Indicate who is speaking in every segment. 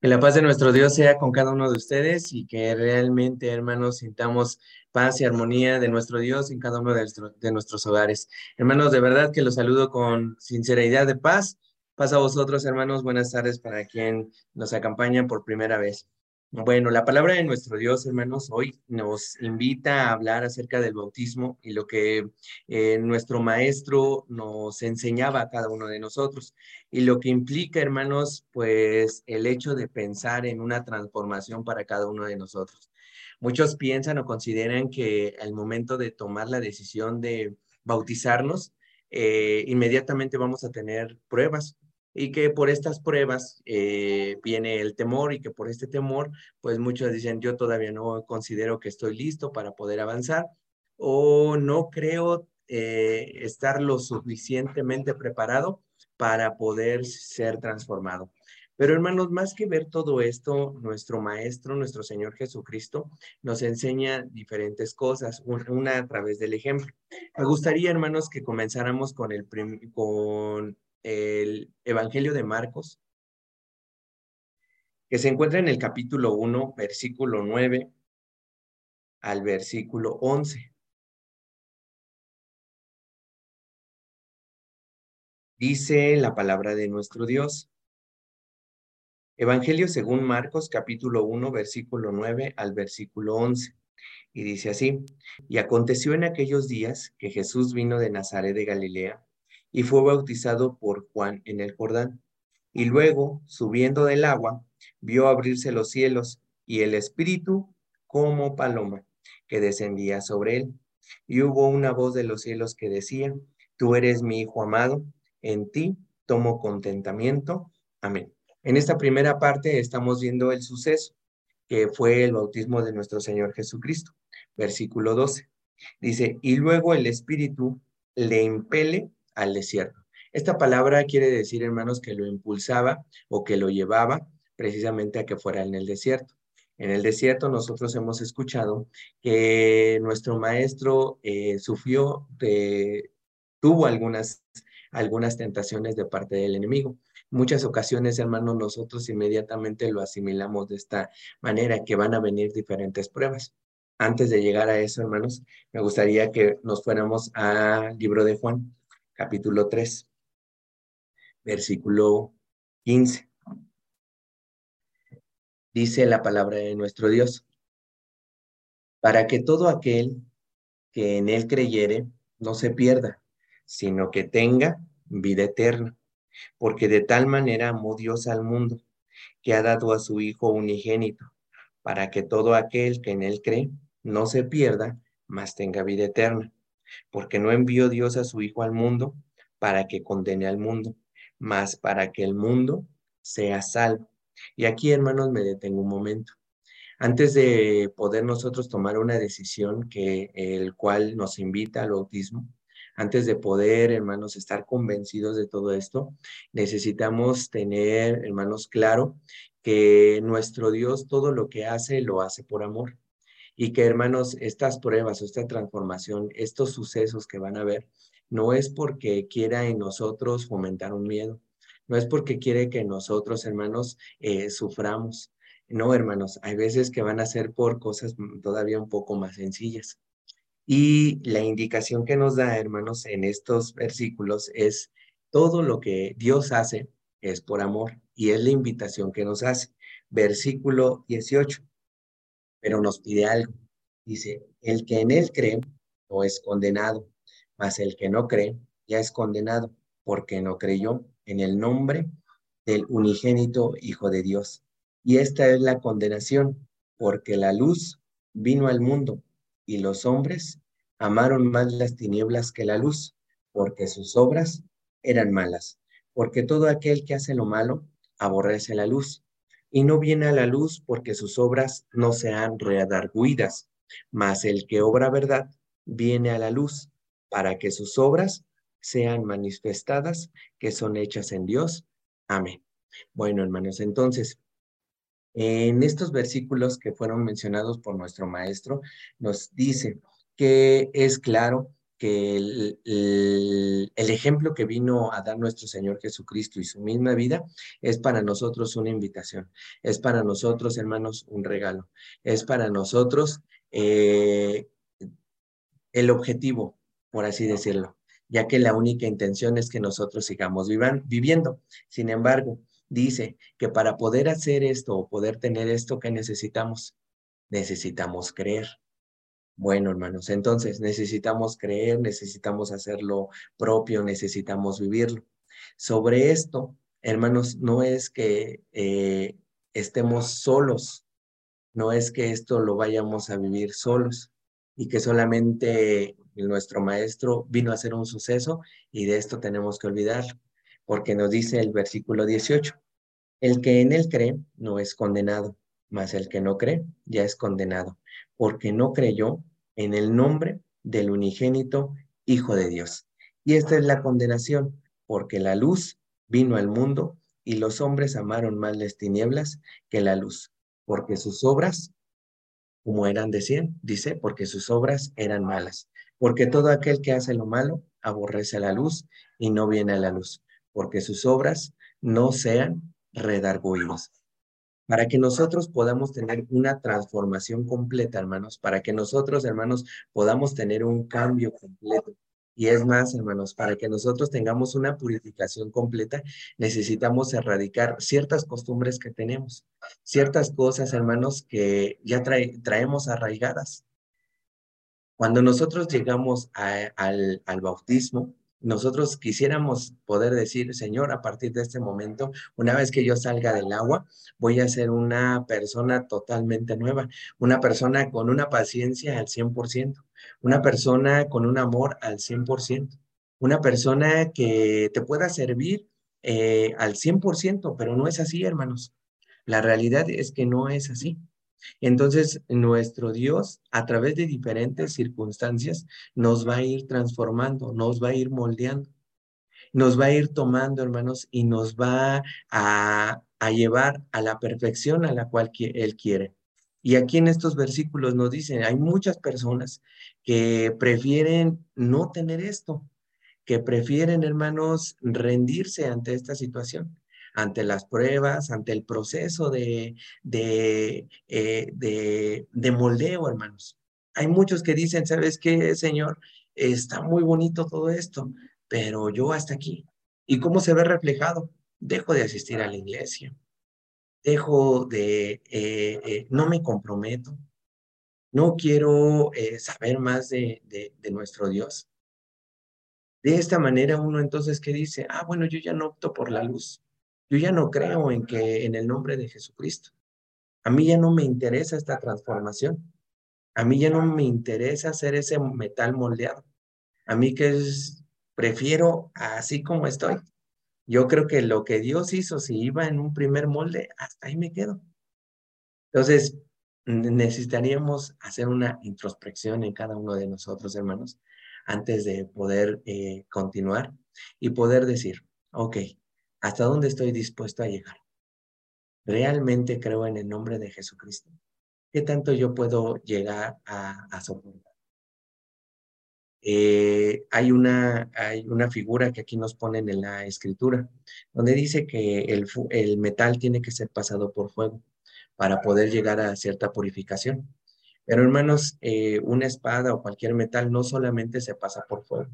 Speaker 1: Que la paz de nuestro Dios sea con cada uno de ustedes y que realmente, hermanos, sintamos paz y armonía de nuestro Dios en cada uno de, nuestros hogares. Hermanos, de verdad que los saludo con sinceridad de paz. Paz a vosotros, hermanos. Buenas tardes para quien nos acompaña por primera vez. Bueno, la palabra de nuestro Dios, hermanos, hoy nos invita a hablar acerca del bautismo y lo que eh, nuestro maestro nos enseñaba a cada uno de nosotros. Y lo que implica, hermanos, pues el hecho de pensar en una transformación para cada uno de nosotros. Muchos piensan o consideran que al momento de tomar la decisión de bautizarnos, eh, inmediatamente vamos a tener pruebas, y que por estas pruebas eh, viene el temor y que por este temor, pues muchos dicen, yo todavía no considero que estoy listo para poder avanzar o no creo eh, estar lo suficientemente preparado para poder ser transformado. Pero hermanos, más que ver todo esto, nuestro Maestro, nuestro Señor Jesucristo, nos enseña diferentes cosas, una a través del ejemplo. Me gustaría, hermanos, que comenzáramos con, el con el Evangelio de Marcos, que se encuentra en el capítulo 1, versículo 9 al versículo 11. Dice la palabra de nuestro Dios. Evangelio según Marcos, capítulo 1, versículo 9 al versículo 11. Y dice así, y aconteció en aquellos días que Jesús vino de Nazaret de Galilea y fue bautizado por Juan en el Jordán. Y luego, subiendo del agua, vio abrirse los cielos y el Espíritu como paloma que descendía sobre él. Y hubo una voz de los cielos que decía, Tú eres mi Hijo amado, en ti tomo contentamiento. Amén. En esta primera parte estamos viendo el suceso, que fue el bautismo de nuestro Señor Jesucristo. Versículo 12. Dice, y luego el Espíritu le impele al desierto. Esta palabra quiere decir, hermanos, que lo impulsaba o que lo llevaba precisamente a que fuera en el desierto. En el desierto nosotros hemos escuchado que nuestro maestro eh, sufrió, de, tuvo algunas, algunas tentaciones de parte del enemigo. Muchas ocasiones, hermanos, nosotros inmediatamente lo asimilamos de esta manera, que van a venir diferentes pruebas. Antes de llegar a eso, hermanos, me gustaría que nos fuéramos al libro de Juan, capítulo 3, versículo 15. Dice la palabra de nuestro Dios, para que todo aquel que en él creyere no se pierda, sino que tenga vida eterna, porque de tal manera amó Dios al mundo, que ha dado a su Hijo unigénito, para que todo aquel que en él cree no se pierda, mas tenga vida eterna porque no envió Dios a su Hijo al mundo para que condene al mundo, mas para que el mundo sea salvo. Y aquí, hermanos, me detengo un momento. Antes de poder nosotros tomar una decisión que el cual nos invita al bautismo, antes de poder, hermanos, estar convencidos de todo esto, necesitamos tener, hermanos, claro que nuestro Dios todo lo que hace lo hace por amor y que hermanos, estas pruebas, esta transformación, estos sucesos que van a ver, no es porque quiera en nosotros fomentar un miedo, no es porque quiere que nosotros, hermanos, eh, suframos. No, hermanos, hay veces que van a ser por cosas todavía un poco más sencillas. Y la indicación que nos da, hermanos, en estos versículos es todo lo que Dios hace es por amor y es la invitación que nos hace. Versículo 18 pero nos pide algo. Dice, el que en él cree no es condenado, mas el que no cree ya es condenado porque no creyó en el nombre del unigénito Hijo de Dios. Y esta es la condenación, porque la luz vino al mundo y los hombres amaron más las tinieblas que la luz, porque sus obras eran malas. Porque todo aquel que hace lo malo aborrece la luz y no viene a la luz porque sus obras no sean readarguidas, mas el que obra verdad viene a la luz para que sus obras sean manifestadas, que son hechas en Dios. Amén. Bueno, hermanos, entonces, en estos versículos que fueron mencionados por nuestro maestro, nos dice que es claro que el, el, ejemplo que vino a dar nuestro Señor Jesucristo y su misma vida es para nosotros una invitación, es para nosotros, hermanos, un regalo, es para nosotros eh, el objetivo, por así decirlo, ya que la única intención es que nosotros sigamos viviendo. Sin embargo, dice que para poder hacer esto o poder tener esto que necesitamos, necesitamos creer. Bueno, hermanos, entonces necesitamos creer, necesitamos hacerlo propio, necesitamos vivirlo. Sobre esto, hermanos, no es que eh, estemos solos, no es que esto lo vayamos a vivir solos y que solamente nuestro maestro vino a hacer un suceso y de esto tenemos que olvidarlo, porque nos dice el versículo 18, el que en él cree no es condenado, mas el que no cree ya es condenado, porque no creyó en el nombre del unigénito Hijo de Dios. Y esta es la condenación, porque la luz vino al mundo y los hombres amaron más las tinieblas que la luz, porque sus obras, como eran de cien, dice, porque sus obras eran malas. Porque todo aquel que hace lo malo aborrece la luz y no viene a la luz, porque sus obras no sean redarguidas para que nosotros podamos tener una transformación completa, hermanos, para que nosotros, hermanos, podamos tener un cambio completo. Y es más, hermanos, para que nosotros tengamos una purificación completa, necesitamos erradicar ciertas costumbres que tenemos, ciertas cosas, hermanos, que ya traemos arraigadas. Cuando nosotros llegamos al, bautismo, nosotros quisiéramos poder decir, Señor, a partir de este momento, una vez que yo salga del agua, voy a ser una persona totalmente nueva, una persona con una paciencia al 100%, una persona con un amor al 100%, una persona que te pueda servir eh, al 100%, pero no es así, hermanos. La realidad es que no es así. Entonces, nuestro Dios, a través de diferentes circunstancias, nos va a ir transformando, nos va a ir moldeando, nos va a ir tomando, hermanos, y nos va a, llevar a la perfección a la cual Él quiere. Y aquí en estos versículos nos dicen, hay muchas personas que prefieren no tener esto, que prefieren, hermanos, rendirse ante esta situación ante las pruebas, ante el proceso de, eh, de, de moldeo, hermanos. Hay muchos que dicen, ¿sabes qué, Señor? Está muy bonito todo esto, pero yo hasta aquí. ¿Y cómo se ve reflejado? Dejo de asistir a la iglesia, dejo de, eh, eh, no me comprometo, no quiero saber más de, de, de, nuestro Dios. De esta manera uno entonces que dice, ah, bueno, yo ya no opto por la luz, yo ya no creo en que en el nombre de Jesucristo. A mí ya no me interesa esta transformación. A mí ya no me interesa hacer ese metal moldeado. A mí que es, prefiero así como estoy. Yo creo que lo que Dios hizo, si iba en un primer molde, hasta ahí me quedo. Entonces, necesitaríamos hacer una introspección en cada uno de nosotros, hermanos, antes de poder eh, continuar y poder decir, ok, ¿Hasta dónde estoy dispuesto a llegar? ¿Realmente creo en el nombre de Jesucristo? ¿Qué tanto yo puedo llegar a, soportar? Eh, hay, una, hay una figura que aquí nos ponen en la escritura, donde dice que el, metal tiene que ser pasado por fuego para poder llegar a cierta purificación. Pero hermanos, eh, una espada o cualquier metal no solamente se pasa por fuego,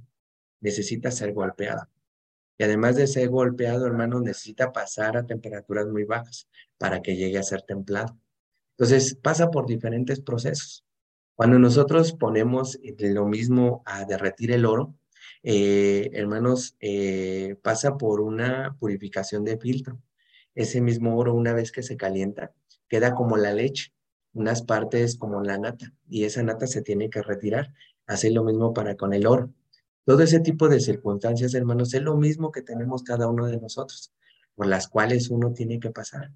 Speaker 1: necesita ser golpeada. Y además de ser golpeado, hermano, necesita pasar a temperaturas muy bajas para que llegue a ser templado. Entonces, pasa por diferentes procesos. Cuando nosotros ponemos lo mismo a derretir el oro, eh, hermanos, eh, pasa por una purificación de filtro. Ese mismo oro, una vez que se calienta, queda como la leche, unas partes como la nata, y esa nata se tiene que retirar. Hace lo mismo para con el oro. Todo ese tipo de circunstancias, hermanos, es lo mismo que tenemos cada uno de nosotros, por las cuales uno tiene que pasar.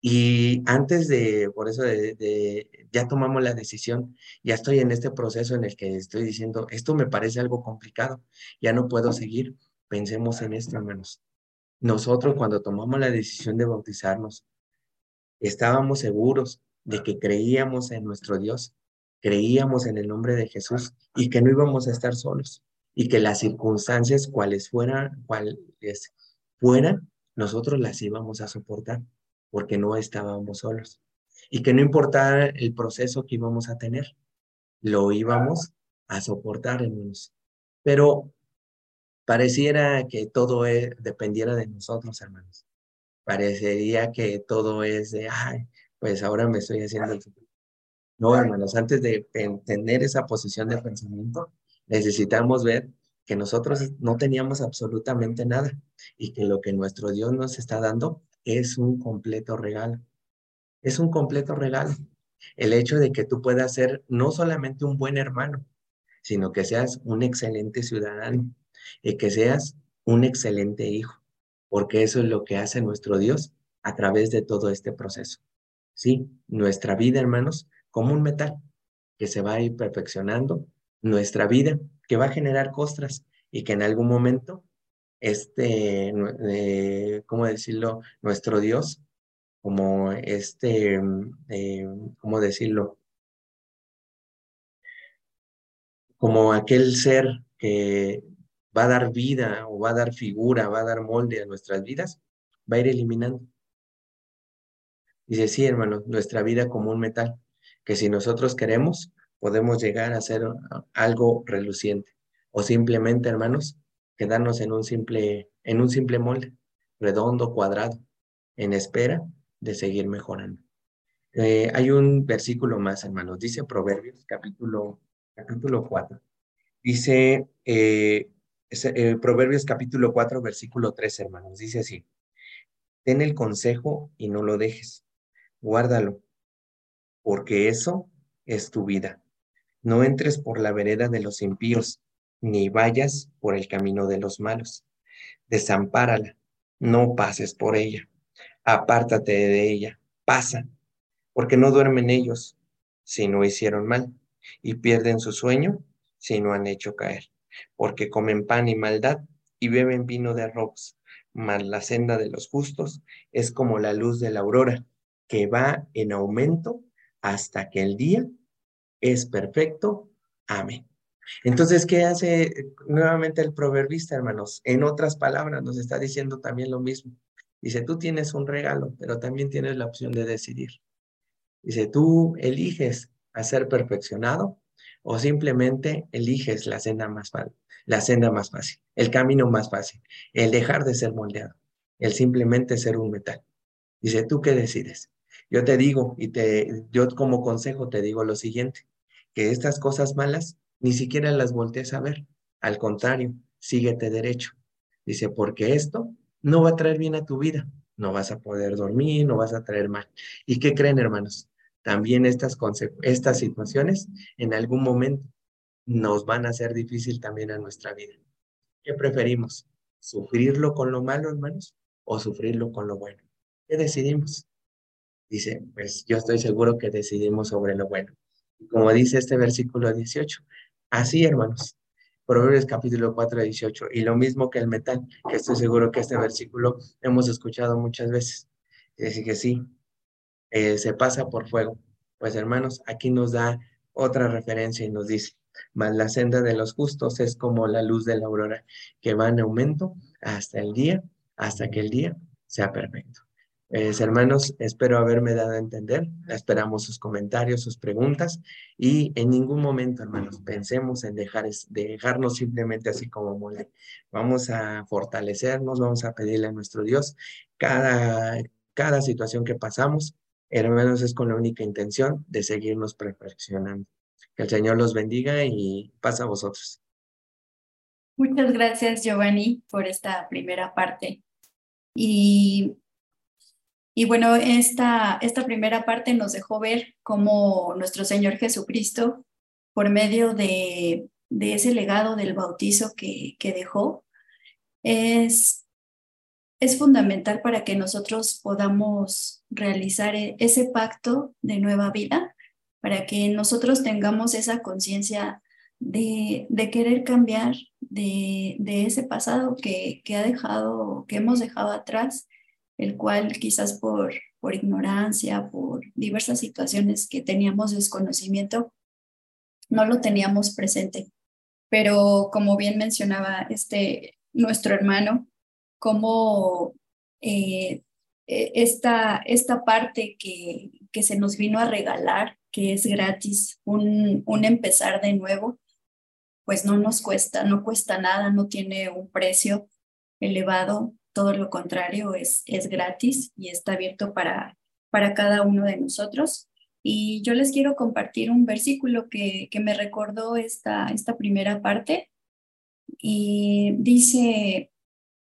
Speaker 1: Y antes de, por eso de, ya tomamos la decisión, ya estoy en este proceso en el que estoy diciendo, esto me parece algo complicado, ya no puedo seguir. Pensemos en esto, hermanos. Nosotros cuando tomamos la decisión de bautizarnos, estábamos seguros de que creíamos en nuestro Dios, creíamos en el nombre de Jesús y que no íbamos a estar solos y que las circunstancias, cuales fueran, cuales fueran, nosotros las íbamos a soportar porque no estábamos solos. Y que no importara el proceso que íbamos a tener, lo íbamos a soportar, hermanos. Pero pareciera que todo e, dependiera de nosotros, hermanos. Parecería que todo es de, ay, pues ahora me estoy haciendo el No, hermanos, antes de tener esa posición de pensamiento, necesitamos ver que nosotros no teníamos absolutamente nada y que lo que nuestro Dios nos está dando es un completo regalo. Es un completo regalo. El hecho de que tú puedas ser no solamente un buen hermano, sino que seas un excelente ciudadano y que seas un excelente hijo, porque eso es lo que hace nuestro Dios a través de todo este proceso. Sí, nuestra vida, hermanos, como un metal que se va a ir perfeccionando, nuestra vida que va a generar costras y que en algún momento, este, eh, ¿cómo decirlo? Nuestro Dios, como este, eh, ¿cómo decirlo? Como aquel ser que va a dar vida o va a dar figura, va a dar molde a nuestras vidas, va a ir eliminando. Dice, sí, hermano, nuestra vida como un metal, que si nosotros queremos, podemos llegar a ser algo reluciente. O simplemente, hermanos, quedarnos en un simple, en un simple molde, redondo, cuadrado, en espera de seguir mejorando. Eh, hay un versículo más, hermanos, dice Proverbios, capítulo, capítulo 4. Dice eh, eh, Proverbios capítulo 4, versículo 3, hermanos, dice así, ten el consejo y no lo dejes guárdalo, porque eso es tu vida. No entres por la vereda de los impíos, ni vayas por el camino de los malos. Desampárala, no pases por ella. Apártate de ella, pasa, porque no duermen ellos si no hicieron mal, y pierden su sueño si no han hecho caer, porque comen pan y maldad y beben vino de arroz. Mas la senda de los justos es como la luz de la aurora, que va en aumento hasta que el día es perfecto. Amén. Entonces, ¿qué hace nuevamente el proverbista, hermanos? En otras palabras, nos está diciendo también lo mismo. Dice, tú tienes un regalo, pero también tienes la opción de decidir. Dice, tú eliges a ser perfeccionado o simplemente eliges la senda más fácil, la senda más fácil, el camino más fácil, el dejar de ser moldeado, el simplemente ser un metal. Dice, ¿tú qué decides? Yo te digo y te, yo como consejo te digo lo siguiente, que estas cosas malas ni siquiera las voltees a ver. Al contrario, síguete derecho. Dice, porque esto no va a traer bien a tu vida. No vas a poder dormir, no vas a traer mal. ¿Y qué creen, hermanos? También estas, estas situaciones en algún momento nos van a hacer difícil también a nuestra vida. ¿Qué preferimos? ¿Sufrirlo con lo malo, hermanos? ¿O sufrirlo con lo bueno? ¿Qué decidimos? Dice, pues yo estoy seguro que decidimos sobre lo bueno. Como dice este versículo 18, así hermanos, Proverbios capítulo 4, 18, y lo mismo que el metal, que estoy seguro que este versículo hemos escuchado muchas veces. Dice que sí, eh, se pasa por fuego. Pues hermanos, aquí nos da otra referencia y nos dice, mas la senda de los justos es como la luz de la aurora, que va en aumento hasta el día, hasta que el día sea perfecto. Pues, hermanos, espero haberme dado a entender. Esperamos sus comentarios, sus preguntas y en ningún momento, hermanos, pensemos en dejar, dejarnos simplemente así como mole. Vamos a fortalecernos, vamos a pedirle a nuestro Dios cada, cada situación que pasamos, hermanos, es con la única intención de seguirnos perfeccionando. Que el Señor los bendiga y pasa a vosotros.
Speaker 2: Muchas gracias, Giovanni, por esta primera parte. Y y bueno, esta, esta primera parte nos dejó ver cómo nuestro Señor Jesucristo, por medio de, de ese legado del bautizo que, que dejó, es, es fundamental para que nosotros podamos realizar e, ese pacto de nueva vida, para que nosotros tengamos esa conciencia de, de, querer cambiar de, de ese pasado que, que, ha dejado, que hemos dejado atrás el cual quizás por, por ignorancia, por diversas situaciones que teníamos desconocimiento, no lo teníamos presente. pero como bien mencionaba este, nuestro hermano, como eh, e, esta, esta parte que, que se nos vino a regalar, que es gratis, un, un empezar de nuevo, pues no nos cuesta, no cuesta nada, no tiene un precio elevado, todo lo contrario, es, es gratis y está abierto para, para cada uno de nosotros. Y yo les quiero compartir un versículo que, que me recordó esta, esta primera parte. Y dice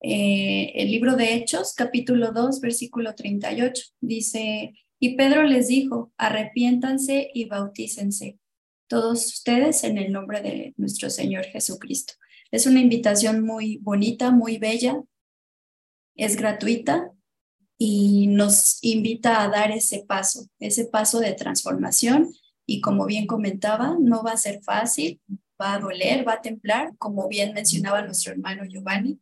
Speaker 2: eh, el libro de Hechos, capítulo 2, versículo 38, dice, y Pedro les dijo, arrepiéntanse y bautícense todos ustedes en el nombre de nuestro Señor Jesucristo. Es una invitación muy bonita, muy bella, es gratuita y nos invita a dar ese paso, ese paso de transformación. Y como bien comentaba, no va a ser fácil, va a doler, va a templar, como bien mencionaba nuestro hermano Giovanni,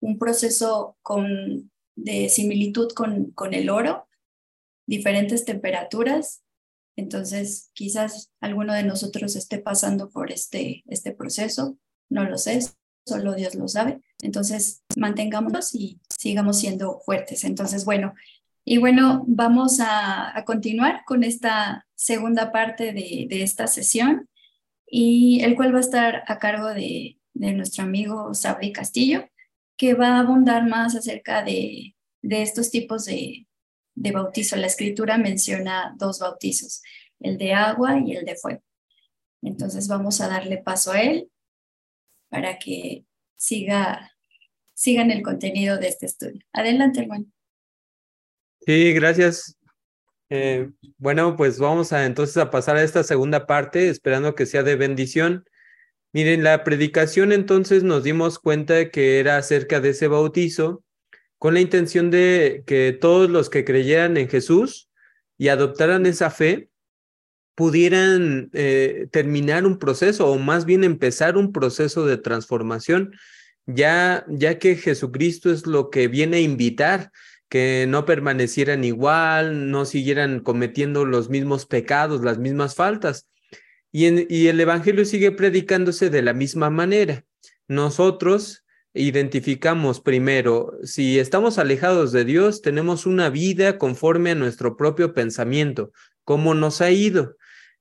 Speaker 2: un proceso con, de similitud con, con el oro, diferentes temperaturas. Entonces, quizás alguno de nosotros esté pasando por este, este proceso, no lo sé, solo Dios lo sabe. Entonces, mantengámonos y sigamos siendo fuertes. Entonces, bueno, y bueno, vamos a, continuar con esta segunda parte de, de, esta sesión y el cual va a estar a cargo de, de nuestro amigo Sabri Castillo, que va a abundar más acerca de, de estos tipos de, de bautizo. La escritura menciona dos bautizos, el de agua y el de fuego. Entonces vamos a darle paso a él para que siga, sigan el contenido de este estudio. Adelante, hermano.
Speaker 3: Sí, gracias. Eh, bueno, pues vamos a entonces a pasar a esta segunda parte, esperando que sea de bendición. Miren, la predicación entonces nos dimos cuenta que era acerca de ese bautizo, con la intención de que todos los que creyeran en Jesús y adoptaran esa fe, pudieran eh, terminar un proceso o más bien empezar un proceso de transformación, ya, ya que Jesucristo es lo que viene a invitar, que no permanecieran igual, no siguieran cometiendo los mismos pecados, las mismas faltas. Y, y el Evangelio sigue predicándose de la misma manera. Nosotros identificamos primero, si estamos alejados de Dios, tenemos una vida conforme a nuestro propio pensamiento, cómo nos ha ido.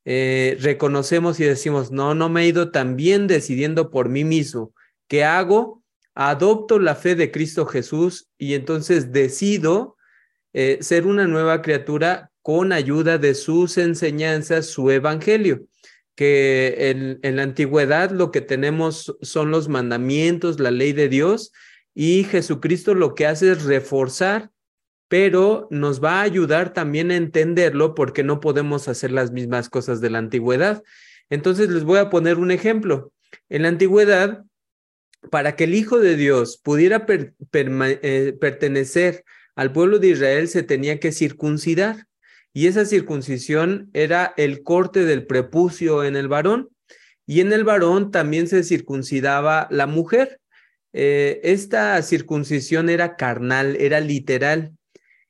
Speaker 3: Eh, reconocemos y decimos, no, no me he ido tan bien decidiendo por mí mismo. ¿Qué hago? Adopto la fe de Cristo Jesús y entonces decido eh, ser una nueva criatura con ayuda de sus enseñanzas, su evangelio que en, en, la antigüedad lo que tenemos son los mandamientos, la ley de Dios, y Jesucristo lo que hace es reforzar pero nos va a ayudar también a entenderlo porque no podemos hacer las mismas cosas de la antigüedad. Entonces les voy a poner un ejemplo. En la antigüedad, para que el Hijo de Dios pudiera eh, pertenecer al pueblo de Israel, se tenía que circuncidar. Y esa circuncisión era el corte del prepucio en el varón. Y en el varón también se circuncidaba la mujer. Eh, esta circuncisión era carnal, era literal.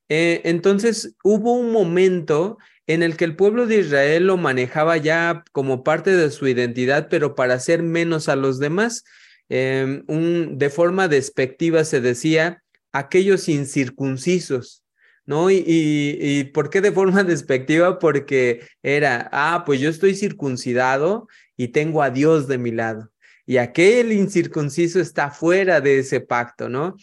Speaker 3: Eh, entonces hubo un momento en el que el pueblo de Israel lo manejaba ya como parte de su identidad, pero para hacer menos a los demás. Un, de forma despectiva se decía aquellos incircuncisos, ¿no? Y, y, por qué de forma despectiva? Porque era, ah, pues yo estoy circuncidado y tengo a Dios de mi lado. Y aquel incircunciso está fuera de ese pacto, ¿no?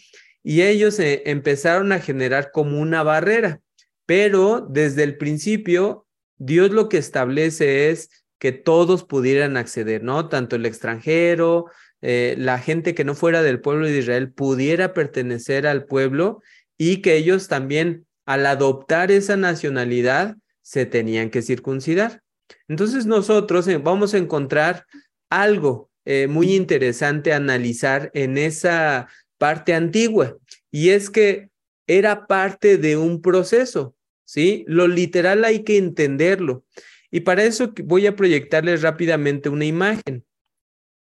Speaker 3: Y ellos eh, empezaron a generar como una barrera, pero desde el principio Dios lo que establece es que todos pudieran acceder, ¿no? Tanto el extranjero, eh, la gente que no fuera del pueblo de Israel pudiera pertenecer al pueblo y que ellos también al adoptar esa nacionalidad se tenían que circuncidar. Entonces nosotros eh, vamos a encontrar algo muy interesante analizar en esa parte antigua, y es que era parte de un proceso, ¿sí? Lo literal hay que entenderlo. Y para eso voy a proyectarles rápidamente una imagen.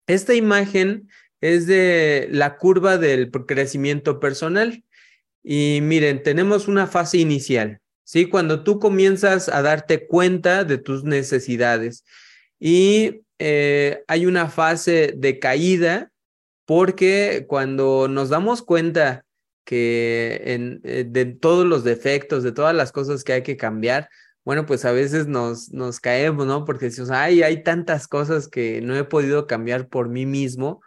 Speaker 3: Esta imagen es de la curva del crecimiento personal. Y miren, tenemos una fase inicial, ¿sí? Cuando tú comienzas a darte cuenta de tus necesidades. Y eh, hay una fase de caída porque cuando nos damos cuenta que eh, de todos los defectos, de todas las cosas que hay que cambiar, bueno, pues a veces nos, caemos, ¿no? Porque decimos, ay, hay tantas cosas que no he podido cambiar por mí mismo.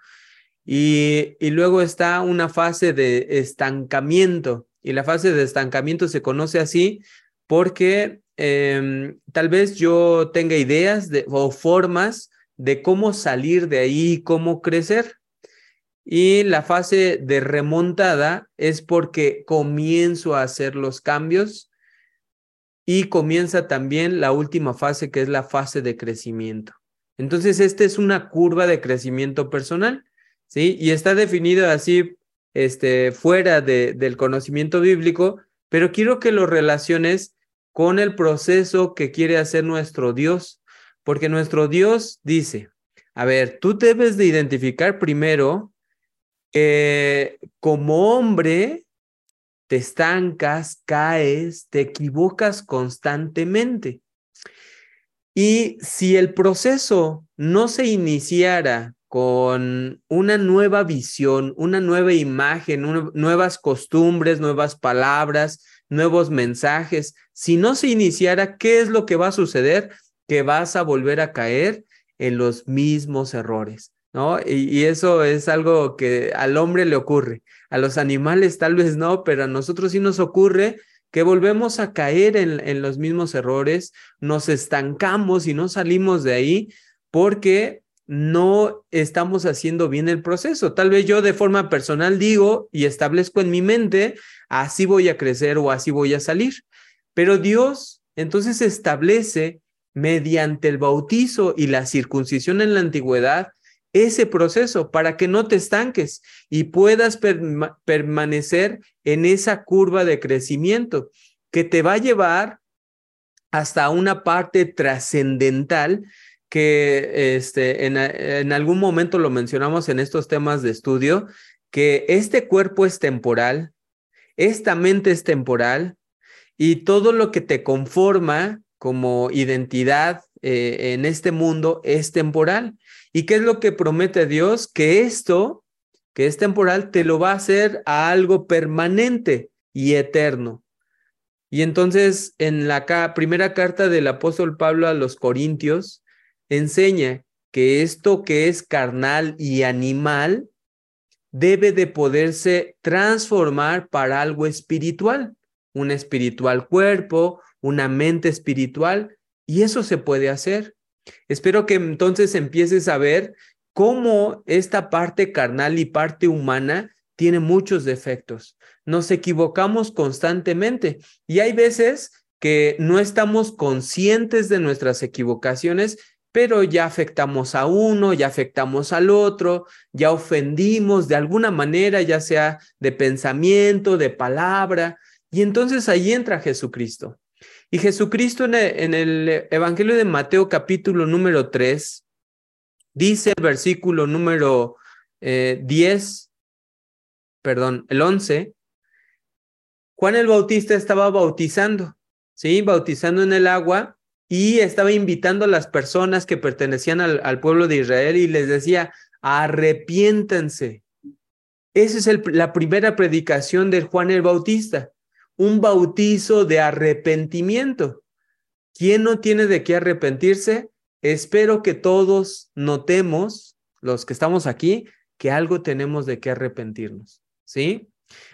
Speaker 3: Y, y luego está una fase de estancamiento. Y la fase de estancamiento se conoce así porque em, tal vez yo tenga ideas de, o formas de cómo salir de ahí, cómo crecer. Y la fase de remontada es porque comienzo a hacer los cambios y comienza también la última fase que es la fase de crecimiento. Entonces, esta es una curva de crecimiento personal, ¿sí? Y está definido así, este, fuera de, del conocimiento bíblico, pero quiero que lo relaciones con el proceso que quiere hacer nuestro Dios, porque nuestro Dios dice, a ver, tú debes de identificar primero que como hombre te estancas, caes, te equivocas constantemente. Y si el proceso no se iniciara con una nueva visión, una nueva imagen, nuevas costumbres, nuevas palabras, nuevos mensajes, si no se iniciara, ¿qué es lo que va a suceder? Que vas a volver a caer en los mismos errores, ¿no? Y, eso es algo que al hombre le ocurre, a los animales tal vez no, pero a nosotros sí nos ocurre que volvemos a caer en, en los mismos errores, nos estancamos y no salimos de ahí porque no estamos haciendo bien el proceso. Tal vez yo de forma personal digo y establezco en mi mente, así voy a crecer o así voy a salir. Pero Dios entonces establece mediante el bautizo y la circuncisión en la antigüedad ese proceso para que no te estanques y puedas permanecer en esa curva de crecimiento que te va a llevar hasta una parte trascendental que este, en, algún momento lo mencionamos en estos temas de estudio, que este cuerpo es temporal, esta mente es temporal y todo lo que te conforma como identidad eh, en este mundo es temporal. ¿Y qué es lo que promete Dios? Que esto, que es temporal, te lo va a hacer a algo permanente y eterno. Y entonces en la primera carta del apóstol Pablo a los Corintios enseña que esto que es carnal y animal debe de poderse transformar para algo espiritual, un espiritual cuerpo, una mente espiritual, y eso se puede hacer. Espero que entonces empieces a ver cómo esta parte carnal y parte humana tiene muchos defectos. Nos equivocamos constantemente y hay veces que no estamos conscientes de nuestras equivocaciones pero ya afectamos a uno, ya afectamos al otro, ya ofendimos de alguna manera, ya sea de pensamiento, de palabra, y entonces ahí entra Jesucristo. Y Jesucristo en el, Evangelio de Mateo capítulo número 3, dice el versículo número 10, eh, perdón, el 11, Juan el Bautista estaba bautizando, ¿sí? Bautizando en el agua y estaba invitando a las personas que pertenecían al, pueblo de Israel y les decía, arrepiéntense. Esa es la primera predicación de Juan el Bautista, un bautizo de arrepentimiento. ¿Quién no tiene de qué arrepentirse? Espero que todos notemos, los que estamos aquí, que algo tenemos de qué arrepentirnos. ¿Sí?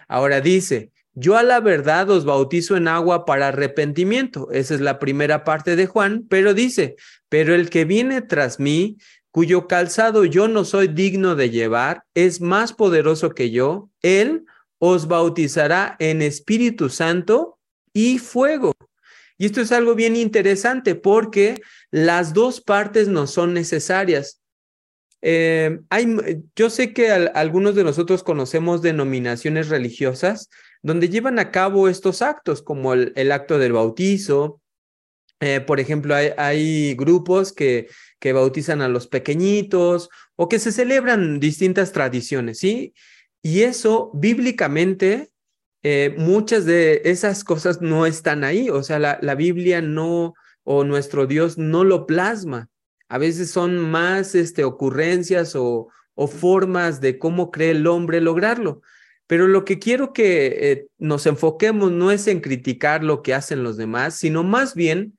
Speaker 3: Ahora dice, yo a la verdad os bautizo en agua para arrepentimiento. Esa es la primera parte de Juan, pero dice, pero el que viene tras mí, cuyo calzado yo no soy digno de llevar, es más poderoso que yo. Él os bautizará en Espíritu Santo y fuego. Y esto es algo bien interesante porque las dos partes no son necesarias. Eh, hay, yo sé que algunos de nosotros conocemos denominaciones religiosas donde llevan a cabo estos actos, como el, acto del bautizo. Eh, por ejemplo, hay, grupos que, que bautizan a los pequeñitos o que se celebran distintas tradiciones, ¿sí? Y eso, bíblicamente, eh, muchas de esas cosas no están ahí, o sea, la, la Biblia no, o nuestro Dios no lo plasma. a veces son más este, ocurrencias o, formas de cómo cree el hombre lograrlo. Pero lo que quiero que eh, nos enfoquemos no es en criticar lo que hacen los demás, sino más bien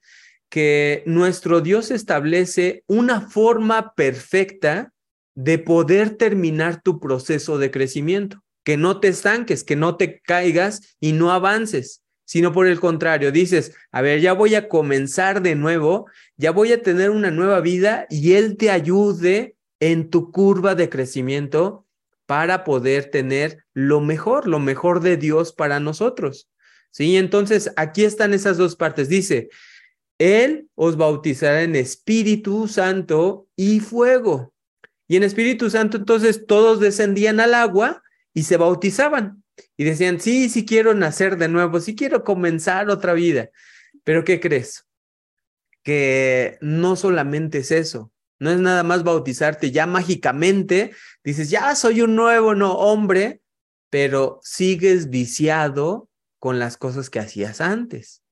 Speaker 3: que nuestro Dios establece una forma perfecta de poder terminar tu proceso de crecimiento, que no te estanques, que no te caigas y no avances, sino por el contrario, dices, a ver, ya voy a comenzar de nuevo, ya voy a tener una nueva vida y Él te ayude en tu curva de crecimiento para poder tener lo mejor, lo mejor de Dios para nosotros. Sí, entonces aquí están esas dos partes. Dice, Él os bautizará en Espíritu Santo y fuego. Y en Espíritu Santo entonces todos descendían al agua y se bautizaban. Y decían, sí, sí quiero nacer de nuevo, sí quiero comenzar otra vida. Pero ¿qué crees? Que no solamente es eso, no es nada más bautizarte ya mágicamente, dices, ya soy un nuevo no hombre, pero sigues viciado con las cosas que hacías antes.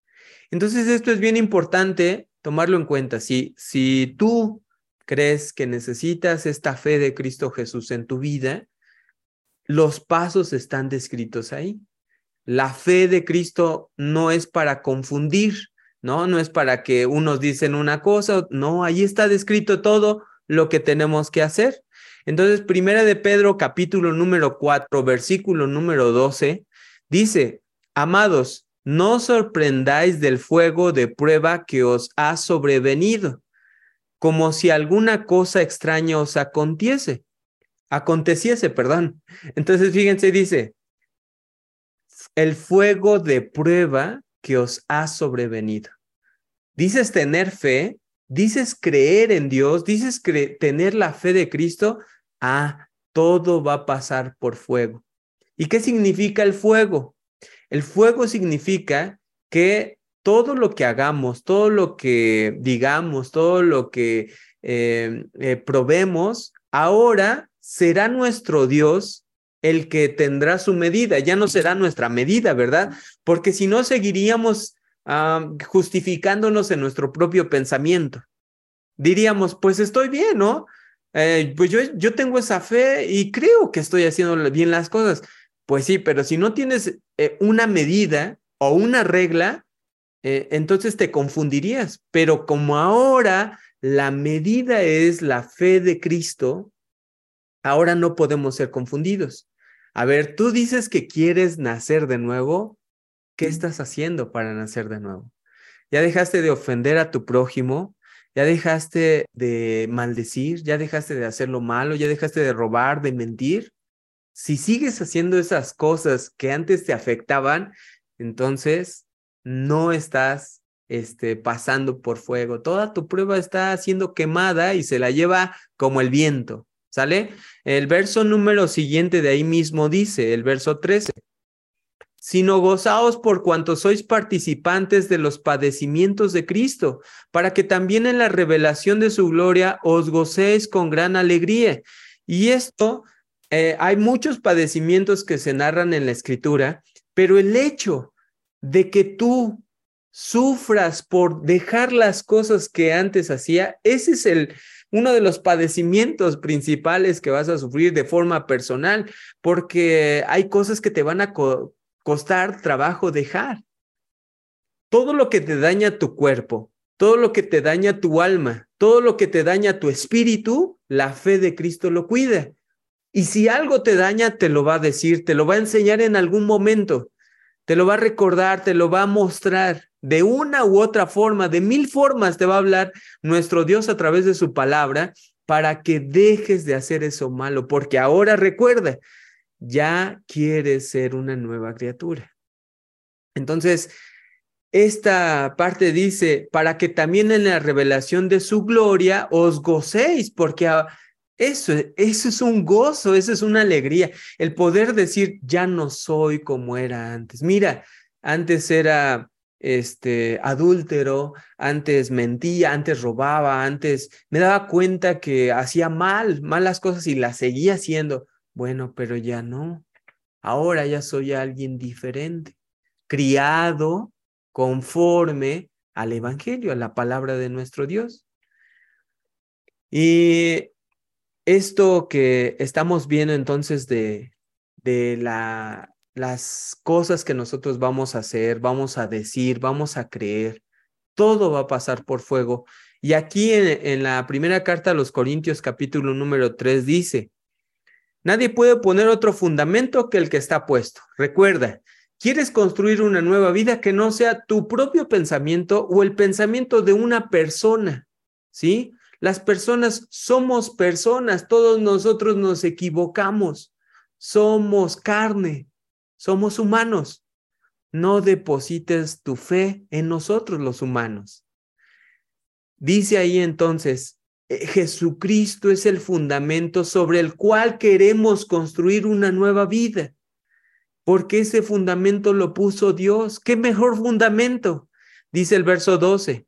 Speaker 3: Entonces esto es bien importante tomarlo en cuenta. Si, si tú crees que necesitas esta fe de Cristo Jesús en tu vida, los pasos están descritos ahí. La fe de Cristo no es para confundir, ¿no? No es para que unos dicen una cosa, no, ahí está descrito todo lo que tenemos que hacer. Entonces, primera de Pedro, capítulo número 4, versículo número 12, dice, amados, no sorprendáis del fuego de prueba que os ha sobrevenido, como si alguna cosa extraña os aconteciese, aconteciese, perdón. Entonces, fíjense, dice, el fuego de prueba que os ha sobrevenido. Dices tener fe, dices creer en Dios, dices tener la fe de Cristo, ah, todo va a pasar por fuego. ¿Y qué significa el fuego? El fuego significa que todo lo que hagamos, todo lo que digamos, todo lo que eh, eh, probemos, ahora será nuestro Dios el que tendrá su medida, ya no será nuestra medida, ¿verdad? Porque si no, seguiríamos justificándonos en nuestro propio pensamiento. Diríamos, pues estoy bien, ¿no? Eh, pues yo, yo tengo esa fe y creo que estoy haciendo bien las cosas. Pues sí, pero si no tienes una medida o una regla, eh, entonces te confundirías. Pero como ahora la medida es la fe de Cristo, ahora no podemos ser confundidos. A ver, tú dices que quieres nacer de nuevo, ¿qué estás haciendo para nacer de nuevo? ¿Ya dejaste de ofender a tu prójimo? ¿Ya dejaste de maldecir? ¿Ya dejaste de hacer lo malo? ¿Ya dejaste de robar, de mentir? Si sigues haciendo esas cosas que antes te afectaban, entonces no estás este, pasando por fuego. Toda tu prueba está siendo quemada y se la lleva como el viento. ¿Sale? El verso número siguiente de ahí mismo dice, el verso 13, sino gozaos por cuanto sois participantes de los padecimientos de Cristo, para que también en la revelación de su gloria os gocéis con gran alegría. Y esto, eh, hay muchos padecimientos que se narran en la escritura, pero el hecho de que tú sufras por dejar las cosas que antes hacía, ese es el, uno de los padecimientos principales que vas a sufrir de forma personal, porque hay cosas que te van a costar trabajo dejar. Todo lo que te daña tu cuerpo, todo lo que te daña tu alma, todo lo que te daña tu espíritu, la fe de Cristo lo cuida. Y si algo te daña, te lo va a decir, te lo va a enseñar en algún momento, te lo va a recordar, te lo va a mostrar de una u otra forma, de mil formas te va a hablar nuestro Dios a través de su palabra para que dejes de hacer eso malo, porque ahora recuerda, ya quieres ser una nueva criatura. Entonces, esta parte dice, para que también en la revelación de su gloria os gocéis, porque eso, eso es un gozo, eso es una alegría, el poder decir, ya no soy como era antes. Mira, antes era este, adúltero, antes mentía, antes robaba, antes me daba cuenta que hacía mal, malas cosas y las seguía haciendo. Bueno, pero ya no. Ahora ya soy alguien diferente, criado conforme al Evangelio, a la palabra de nuestro Dios. Y esto que estamos viendo entonces de, de la, las cosas que nosotros vamos a hacer, vamos a decir, vamos a creer, todo va a pasar por fuego. Y aquí en, en la primera carta a los Corintios capítulo número 3 dice, nadie puede poner otro fundamento que el que está puesto. Recuerda, ¿Quieres construir una nueva vida que no sea tu propio pensamiento o el pensamiento de una persona? ¿Sí? Las personas somos personas, todos nosotros nos equivocamos, somos carne, somos humanos. No deposites tu fe en nosotros los humanos. Dice ahí entonces, eh, Jesucristo es el fundamento sobre el cual queremos construir una nueva vida porque ese fundamento lo puso Dios. ¿Qué mejor fundamento? Dice el verso 12.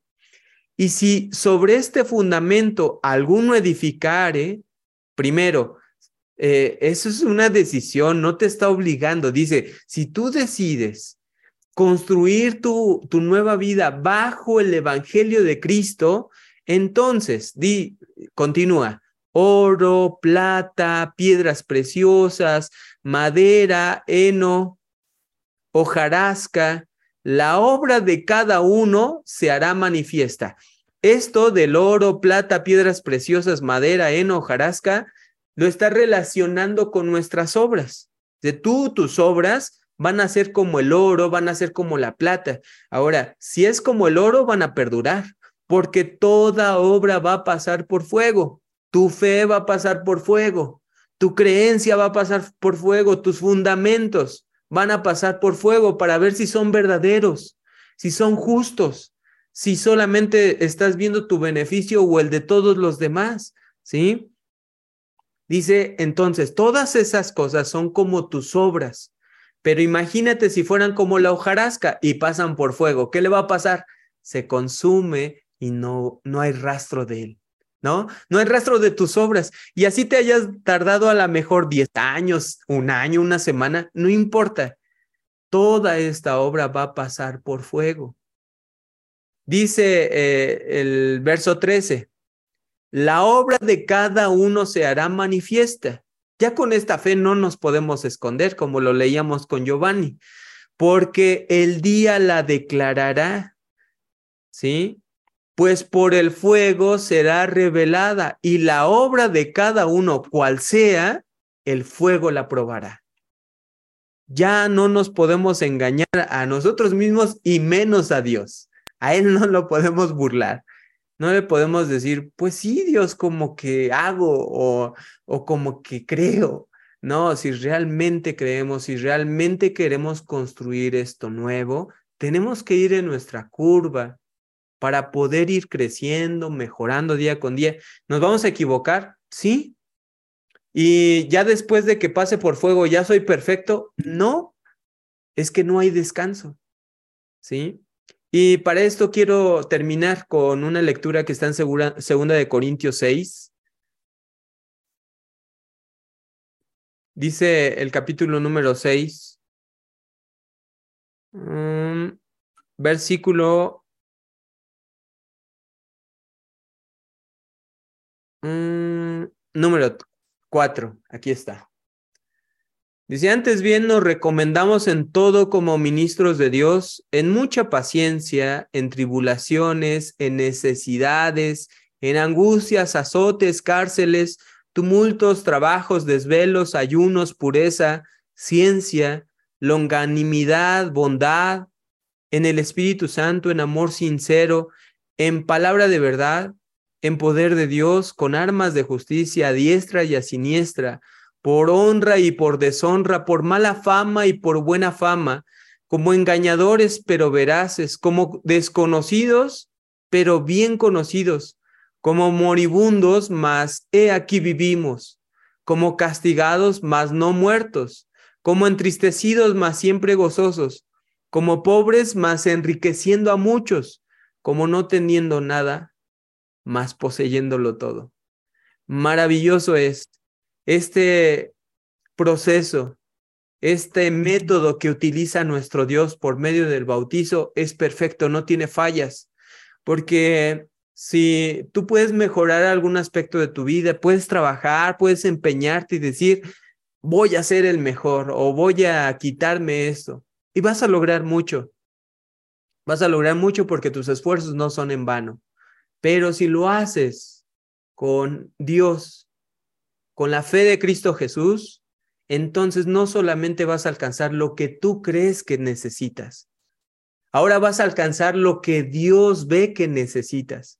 Speaker 3: Y si sobre este fundamento alguno edificare, primero, eh, eso es una decisión, no te está obligando. Dice, si tú decides construir tu, tu nueva vida bajo el Evangelio de Cristo, entonces, di, continúa, oro, plata, piedras preciosas, madera, heno, hojarasca, la obra de cada uno se hará manifiesta. Esto del oro, plata, piedras preciosas, madera, heno, hojarasca, lo está relacionando con nuestras obras. De tú, tus obras van a ser como el oro, van a ser como la plata. Ahora, si es como el oro, van a perdurar, porque toda obra va a pasar por fuego. Tu fe va a pasar por fuego. Tu creencia va a pasar por fuego. Tus fundamentos van a pasar por fuego para ver si son verdaderos, si son justos, si solamente estás viendo tu beneficio o el de todos los demás. ¿Sí? Dice entonces, todas esas cosas son como tus obras. Pero imagínate si fueran como la hojarasca y pasan por fuego. ¿Qué le va a pasar? Se consume y no, no hay rastro de él. ¿No? No hay rastro de tus obras. Y así te hayas tardado a lo mejor 10 años, un año, una semana, no importa. Toda esta obra va a pasar por fuego. Dice eh, el verso 13, la obra de cada uno se hará manifiesta. Ya con esta fe no nos podemos esconder, como lo leíamos con Giovanni, porque el día la declarará. ¿Sí? Pues por el fuego será revelada y la obra de cada uno, cual sea, el fuego la probará. Ya no nos podemos engañar a nosotros mismos y menos a Dios. A Él no lo podemos burlar. No le podemos decir, pues sí, Dios, como que hago o, o como que creo. No, si realmente creemos, si realmente queremos construir esto nuevo, tenemos que ir en nuestra curva, para poder ir creciendo, mejorando día con día. ¿Nos vamos a equivocar? Sí. Y ya después de que pase por fuego, ¿ya soy perfecto? No, es que no hay descanso. ¿Sí? Y para esto quiero terminar con una lectura que está en segunda de Corintios 6. Dice el capítulo número 6, mm, versículo Mm, número cuatro, aquí está. Dice, antes bien nos recomendamos en todo como ministros de Dios, en mucha paciencia, en tribulaciones, en necesidades, en angustias, azotes, cárceles, tumultos, trabajos, desvelos, ayunos, pureza, ciencia, longanimidad, bondad, en el Espíritu Santo, en amor sincero, en palabra de verdad, en poder de Dios, con armas de justicia a diestra y a siniestra, por honra y por deshonra, por mala fama y por buena fama, como engañadores pero veraces, como desconocidos pero bien conocidos, como moribundos, mas he aquí vivimos, como castigados, mas no muertos, como entristecidos, mas siempre gozosos, como pobres, mas enriqueciendo a muchos, como no teniendo nada, más poseyéndolo todo. Maravilloso es este proceso, este método que utiliza nuestro Dios por medio del bautizo es perfecto, no tiene fallas, porque si tú puedes mejorar algún aspecto de tu vida, puedes trabajar, puedes empeñarte y decir, voy a ser el mejor o voy a quitarme esto. Y vas a lograr mucho. Vas a lograr mucho porque tus esfuerzos no son en vano. Pero si lo haces con Dios, con la fe de Cristo Jesús, entonces no solamente vas a alcanzar lo que tú crees que necesitas, ahora vas a alcanzar lo que Dios ve que necesitas.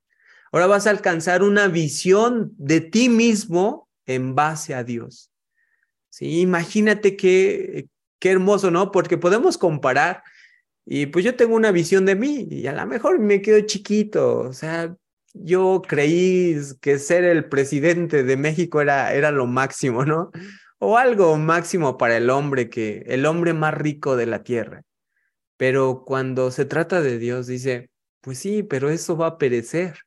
Speaker 3: Ahora vas a alcanzar una visión de ti mismo en base a Dios. Sí, imagínate qué, qué hermoso, ¿no? Porque podemos comparar y pues yo tengo una visión de mí y a lo mejor me quedo chiquito, o sea, yo creí que ser el presidente de México era, era lo máximo, ¿no? O algo máximo para el hombre, que el hombre más rico de la tierra. Pero cuando se trata de Dios, dice, pues sí, pero eso va a perecer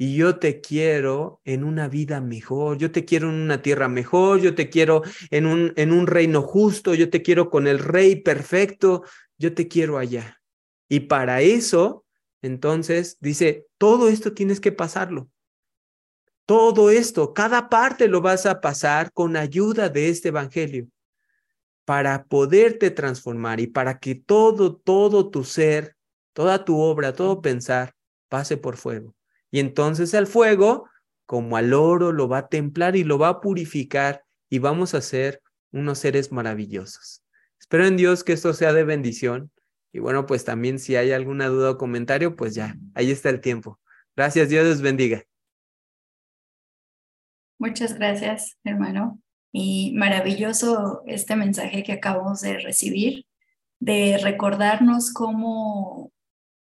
Speaker 3: y yo te quiero en una vida mejor, yo te quiero en una tierra mejor, yo te quiero en un, en un reino justo, yo te quiero con el rey perfecto, yo te quiero allá. Y para eso, entonces, dice, todo esto tienes que pasarlo. Todo esto, cada parte lo vas a pasar con ayuda de este evangelio para poderte transformar y para que todo, todo tu ser, toda tu obra, todo pensar pase por fuego. Y entonces el fuego, como al oro, lo va a templar y lo va a purificar y vamos a ser unos seres maravillosos. Espero en Dios que esto sea de bendición. Y bueno, pues también si hay alguna duda o comentario, pues ya, ahí está el tiempo. Gracias, Dios les bendiga.
Speaker 2: Muchas gracias, hermano. Y maravilloso este mensaje que acabamos de recibir, de recordarnos cómo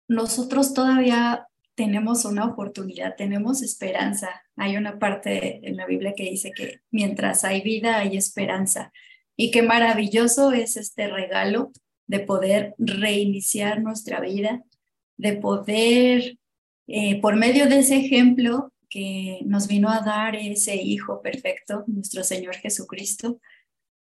Speaker 2: nosotros todavía tenemos una oportunidad, tenemos esperanza. Hay una parte en la Biblia que dice que mientras hay vida hay esperanza. Y qué maravilloso es este regalo de poder reiniciar nuestra vida, de poder, eh, por medio de ese ejemplo que nos vino a dar ese Hijo perfecto, nuestro Señor Jesucristo,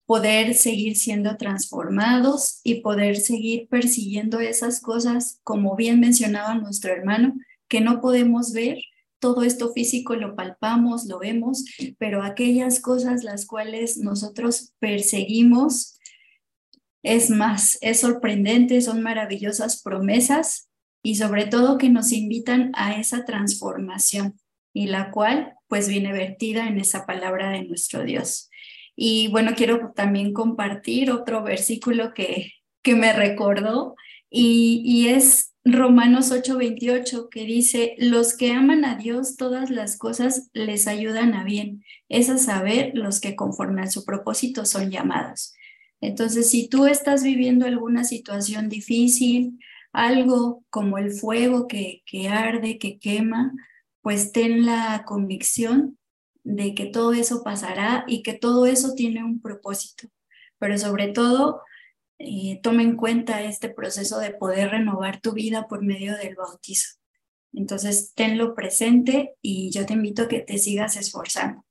Speaker 2: poder seguir siendo transformados y poder seguir persiguiendo esas cosas, como bien mencionaba nuestro hermano, que no podemos ver. Todo esto físico lo palpamos, lo vemos, pero aquellas cosas las cuales nosotros perseguimos, es más, es sorprendente, son maravillosas promesas y sobre todo que nos invitan a esa transformación y la cual pues viene vertida en esa palabra de nuestro Dios. Y bueno, quiero también compartir otro versículo que, que me recordó y, y es Romanos 8:28 que dice, los que aman a Dios, todas las cosas les ayudan a bien. Es a saber los que conforme a su propósito son llamados. Entonces, si tú estás viviendo alguna situación difícil, algo como el fuego que, que arde, que quema, pues ten la convicción de que todo eso pasará y que todo eso tiene un propósito. Pero sobre todo, eh, toma en cuenta este proceso de poder renovar tu vida por medio del bautizo. Entonces, tenlo presente y yo te invito a que te sigas esforzando.